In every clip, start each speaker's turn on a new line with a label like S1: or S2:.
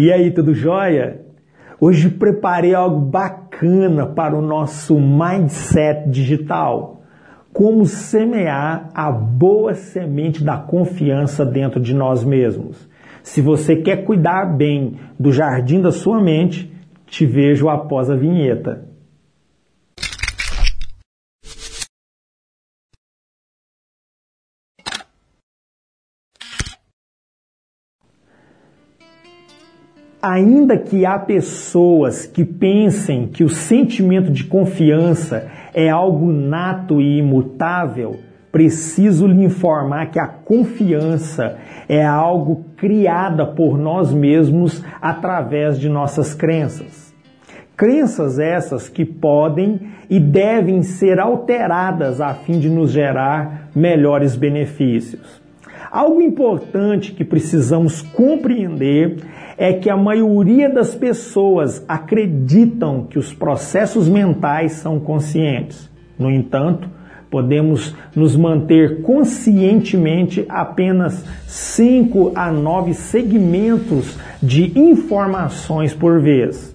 S1: E aí, tudo jóia? Hoje preparei algo bacana para o nosso mindset digital. Como semear a boa semente da confiança dentro de nós mesmos. Se você quer cuidar bem do jardim da sua mente, te vejo após a vinheta. Ainda que há pessoas que pensem que o sentimento de confiança é algo nato e imutável, preciso lhe informar que a confiança é algo criada por nós mesmos através de nossas crenças. Crenças essas que podem e devem ser alteradas a fim de nos gerar melhores benefícios. Algo importante que precisamos compreender é que a maioria das pessoas acreditam que os processos mentais são conscientes. No entanto, podemos nos manter conscientemente apenas 5 a 9 segmentos de informações por vez.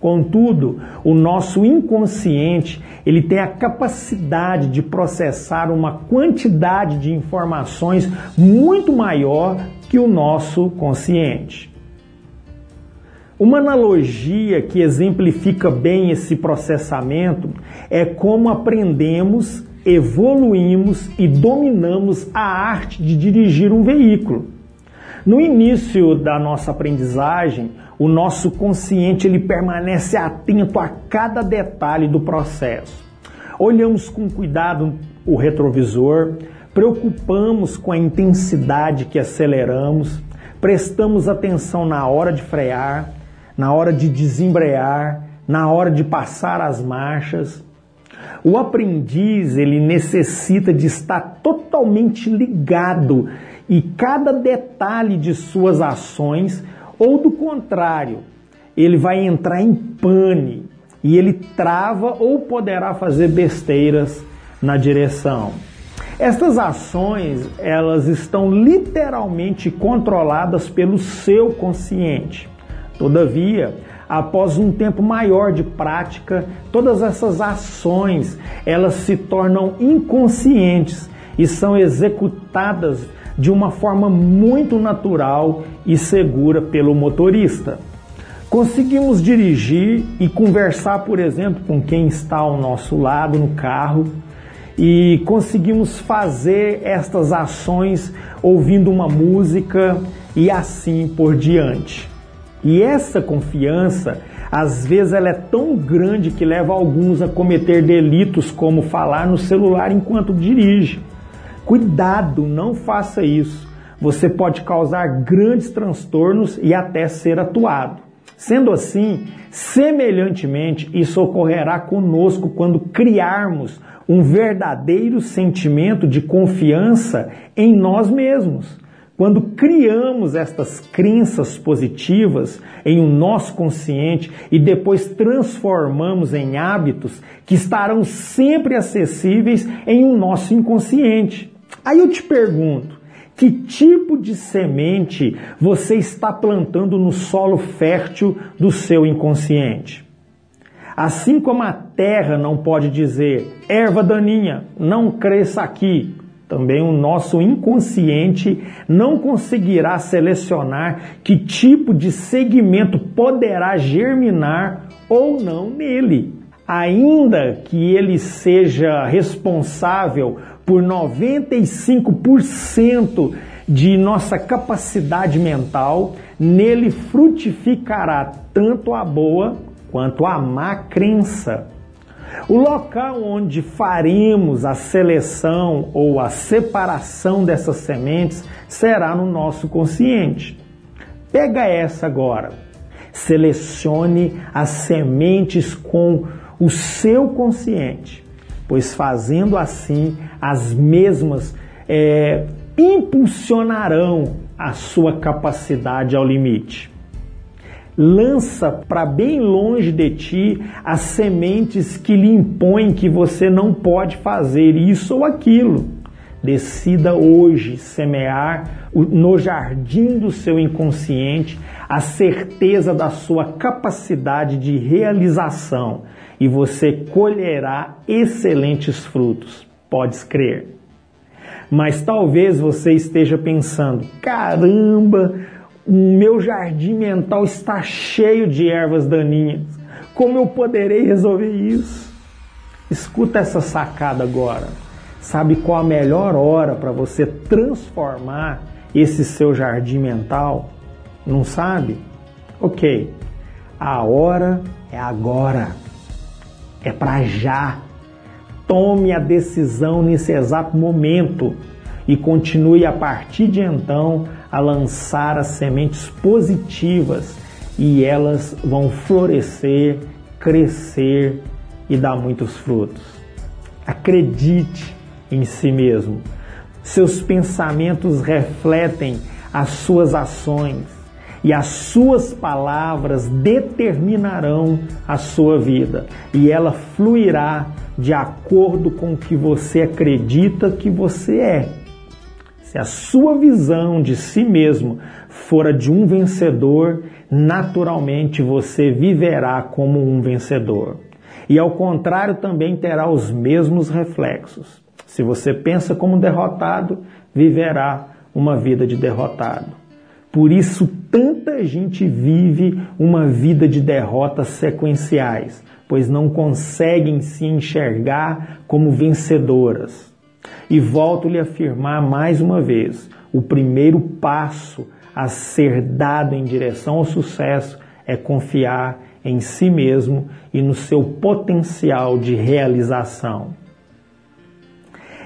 S1: Contudo, o nosso inconsciente, ele tem a capacidade de processar uma quantidade de informações muito maior que o nosso consciente. Uma analogia que exemplifica bem esse processamento é como aprendemos, evoluímos e dominamos a arte de dirigir um veículo. No início da nossa aprendizagem, o nosso consciente ele permanece atento a cada detalhe do processo. Olhamos com cuidado o retrovisor, preocupamos com a intensidade que aceleramos, prestamos atenção na hora de frear, na hora de desembrear, na hora de passar as marchas. O aprendiz, ele necessita de estar totalmente ligado e cada detalhe de suas ações, ou do contrário, ele vai entrar em pane e ele trava ou poderá fazer besteiras na direção. Estas ações, elas estão literalmente controladas pelo seu consciente. Todavia, após um tempo maior de prática, todas essas ações, elas se tornam inconscientes e são executadas de uma forma muito natural e segura pelo motorista. Conseguimos dirigir e conversar, por exemplo, com quem está ao nosso lado no carro e conseguimos fazer estas ações ouvindo uma música e assim por diante. E essa confiança, às vezes, ela é tão grande que leva alguns a cometer delitos como falar no celular enquanto dirige. Cuidado, não faça isso. Você pode causar grandes transtornos e até ser atuado. Sendo assim, semelhantemente, isso ocorrerá conosco quando criarmos um verdadeiro sentimento de confiança em nós mesmos. Quando criamos estas crenças positivas em um nosso consciente e depois transformamos em hábitos que estarão sempre acessíveis em um nosso inconsciente. Aí eu te pergunto, que tipo de semente você está plantando no solo fértil do seu inconsciente? Assim como a terra não pode dizer, erva daninha, não cresça aqui, também o nosso inconsciente não conseguirá selecionar que tipo de segmento poderá germinar ou não nele. Ainda que ele seja responsável por 95% de nossa capacidade mental, nele frutificará tanto a boa quanto a má crença. O local onde faremos a seleção ou a separação dessas sementes será no nosso consciente. Pega essa agora. Selecione as sementes com o seu consciente, pois fazendo assim, as mesmas é, impulsionarão a sua capacidade ao limite lança para bem longe de ti as sementes que lhe impõem que você não pode fazer isso ou aquilo. Decida hoje semear no jardim do seu inconsciente a certeza da sua capacidade de realização e você colherá excelentes frutos. Podes crer. Mas talvez você esteja pensando: caramba, meu jardim mental está cheio de ervas daninhas. Como eu poderei resolver isso? Escuta essa sacada agora. Sabe qual a melhor hora para você transformar esse seu jardim mental? Não sabe? Ok. A hora é agora. É para já. Tome a decisão nesse exato momento e continue a partir de então a lançar as sementes positivas e elas vão florescer, crescer e dar muitos frutos. Acredite em si mesmo. Seus pensamentos refletem as suas ações e as suas palavras determinarão a sua vida e ela fluirá de acordo com o que você acredita que você é. Se a sua visão de si mesmo for a de um vencedor, naturalmente você viverá como um vencedor. E ao contrário, também terá os mesmos reflexos. Se você pensa como derrotado, viverá uma vida de derrotado. Por isso, tanta gente vive uma vida de derrotas sequenciais, pois não conseguem se enxergar como vencedoras. E volto-lhe a afirmar mais uma vez: o primeiro passo a ser dado em direção ao sucesso é confiar em si mesmo e no seu potencial de realização.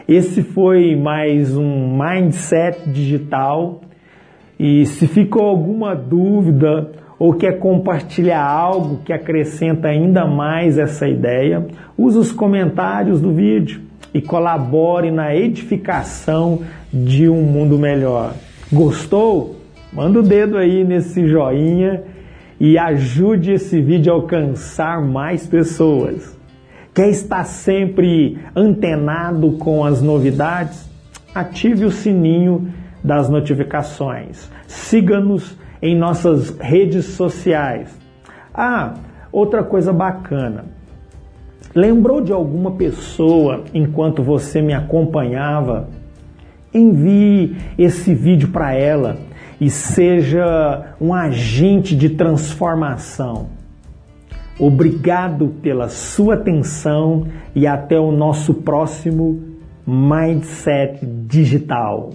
S1: Esse foi mais um Mindset Digital. E se ficou alguma dúvida ou quer compartilhar algo que acrescenta ainda mais essa ideia, use os comentários do vídeo e colabore na edificação de um mundo melhor. Gostou? Manda o dedo aí nesse joinha e ajude esse vídeo a alcançar mais pessoas. Quer estar sempre antenado com as novidades? Ative o sininho das notificações. Siga-nos em nossas redes sociais. Ah, outra coisa bacana. Lembrou de alguma pessoa enquanto você me acompanhava? Envie esse vídeo para ela e seja um agente de transformação. Obrigado pela sua atenção e até o nosso próximo Mindset Digital.